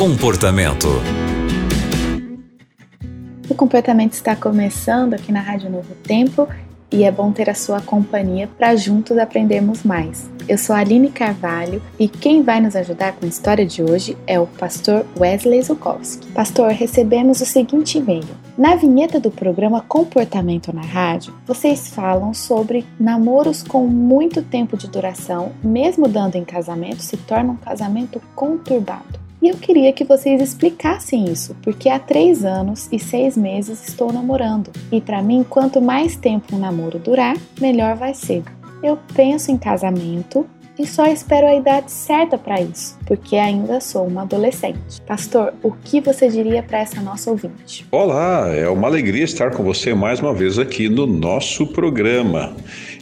Comportamento. O comportamento está começando aqui na Rádio Novo Tempo e é bom ter a sua companhia para juntos aprendermos mais. Eu sou Aline Carvalho e quem vai nos ajudar com a história de hoje é o pastor Wesley Zukowski. Pastor, recebemos o seguinte e-mail. Na vinheta do programa Comportamento na Rádio, vocês falam sobre namoros com muito tempo de duração, mesmo dando em casamento, se torna um casamento conturbado. E eu queria que vocês explicassem isso, porque há três anos e seis meses estou namorando. E para mim, quanto mais tempo um namoro durar, melhor vai ser. Eu penso em casamento e só espero a idade certa para isso, porque ainda sou uma adolescente. Pastor, o que você diria para essa nossa ouvinte? Olá, é uma alegria estar com você mais uma vez aqui no nosso programa.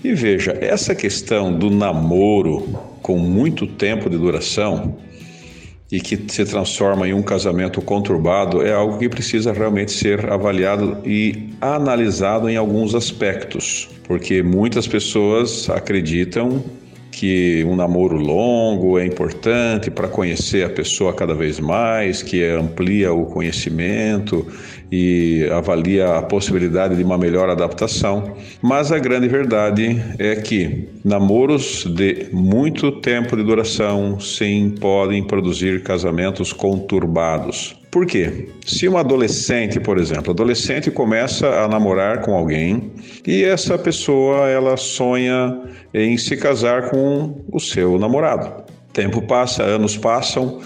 E veja, essa questão do namoro com muito tempo de duração e que se transforma em um casamento conturbado é algo que precisa realmente ser avaliado e analisado em alguns aspectos, porque muitas pessoas acreditam que um namoro longo é importante para conhecer a pessoa cada vez mais, que amplia o conhecimento e avalia a possibilidade de uma melhor adaptação. Mas a grande verdade é que namoros de muito tempo de duração sim podem produzir casamentos conturbados. Por quê? Se uma adolescente, por exemplo, adolescente começa a namorar com alguém e essa pessoa ela sonha em se casar com o seu namorado. Tempo passa, anos passam,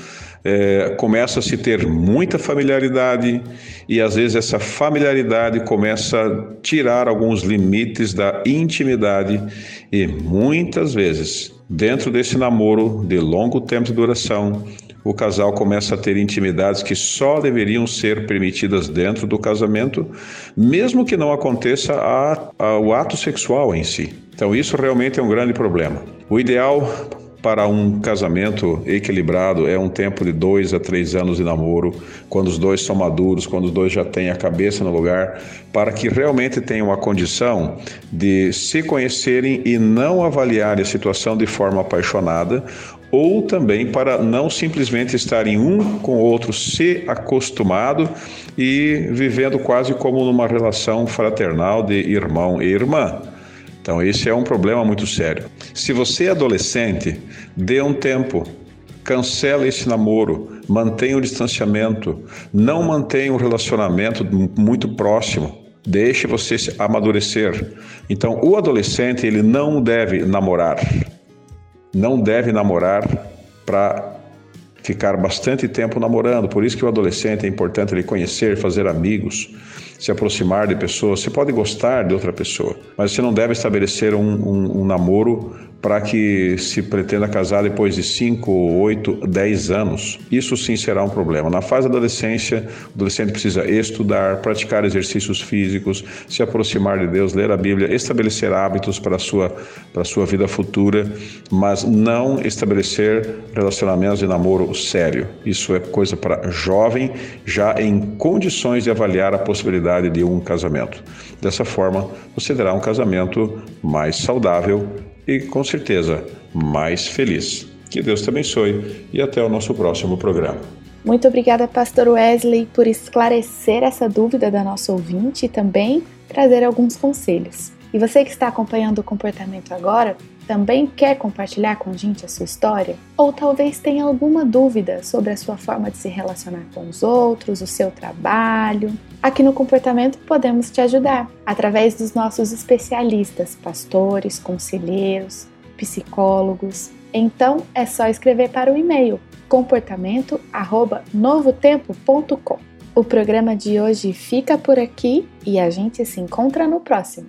é, começa a se ter muita familiaridade e às vezes essa familiaridade começa a tirar alguns limites da intimidade e muitas vezes dentro desse namoro de longo tempo de duração o casal começa a ter intimidades que só deveriam ser permitidas dentro do casamento, mesmo que não aconteça a, a, o ato sexual em si. Então, isso realmente é um grande problema. O ideal para um casamento equilibrado é um tempo de dois a três anos de namoro, quando os dois são maduros, quando os dois já têm a cabeça no lugar, para que realmente tenham a condição de se conhecerem e não avaliarem a situação de forma apaixonada, ou também para não simplesmente estarem um com o outro se acostumado e vivendo quase como numa relação fraternal de irmão e irmã. Então, esse é um problema muito sério. Se você é adolescente, dê um tempo, cancela esse namoro, mantenha o distanciamento, não mantenha um relacionamento muito próximo. Deixe você amadurecer. Então, o adolescente ele não deve namorar não deve namorar para ficar bastante tempo namorando. Por isso que o adolescente é importante ele conhecer, fazer amigos, se aproximar de pessoas. Você pode gostar de outra pessoa, mas você não deve estabelecer um, um, um namoro para que se pretenda casar depois de 5, 8, 10 anos. Isso sim será um problema. Na fase da adolescência, o adolescente precisa estudar, praticar exercícios físicos, se aproximar de Deus, ler a Bíblia, estabelecer hábitos para a sua, para a sua vida futura, mas não estabelecer relacionamentos de namoro sério. Isso é coisa para jovem, já em condições de avaliar a possibilidade de um casamento. Dessa forma, você terá um casamento mais saudável e, com certeza, mais feliz. Que Deus te abençoe e até o nosso próximo programa. Muito obrigada, Pastor Wesley, por esclarecer essa dúvida da nossa ouvinte e também trazer alguns conselhos. E você que está acompanhando o comportamento agora, também quer compartilhar com a gente a sua história? Ou talvez tenha alguma dúvida sobre a sua forma de se relacionar com os outros, o seu trabalho? Aqui no Comportamento podemos te ajudar através dos nossos especialistas, pastores, conselheiros, psicólogos. Então é só escrever para o e-mail comportamento@novotempo.com. O programa de hoje fica por aqui e a gente se encontra no próximo.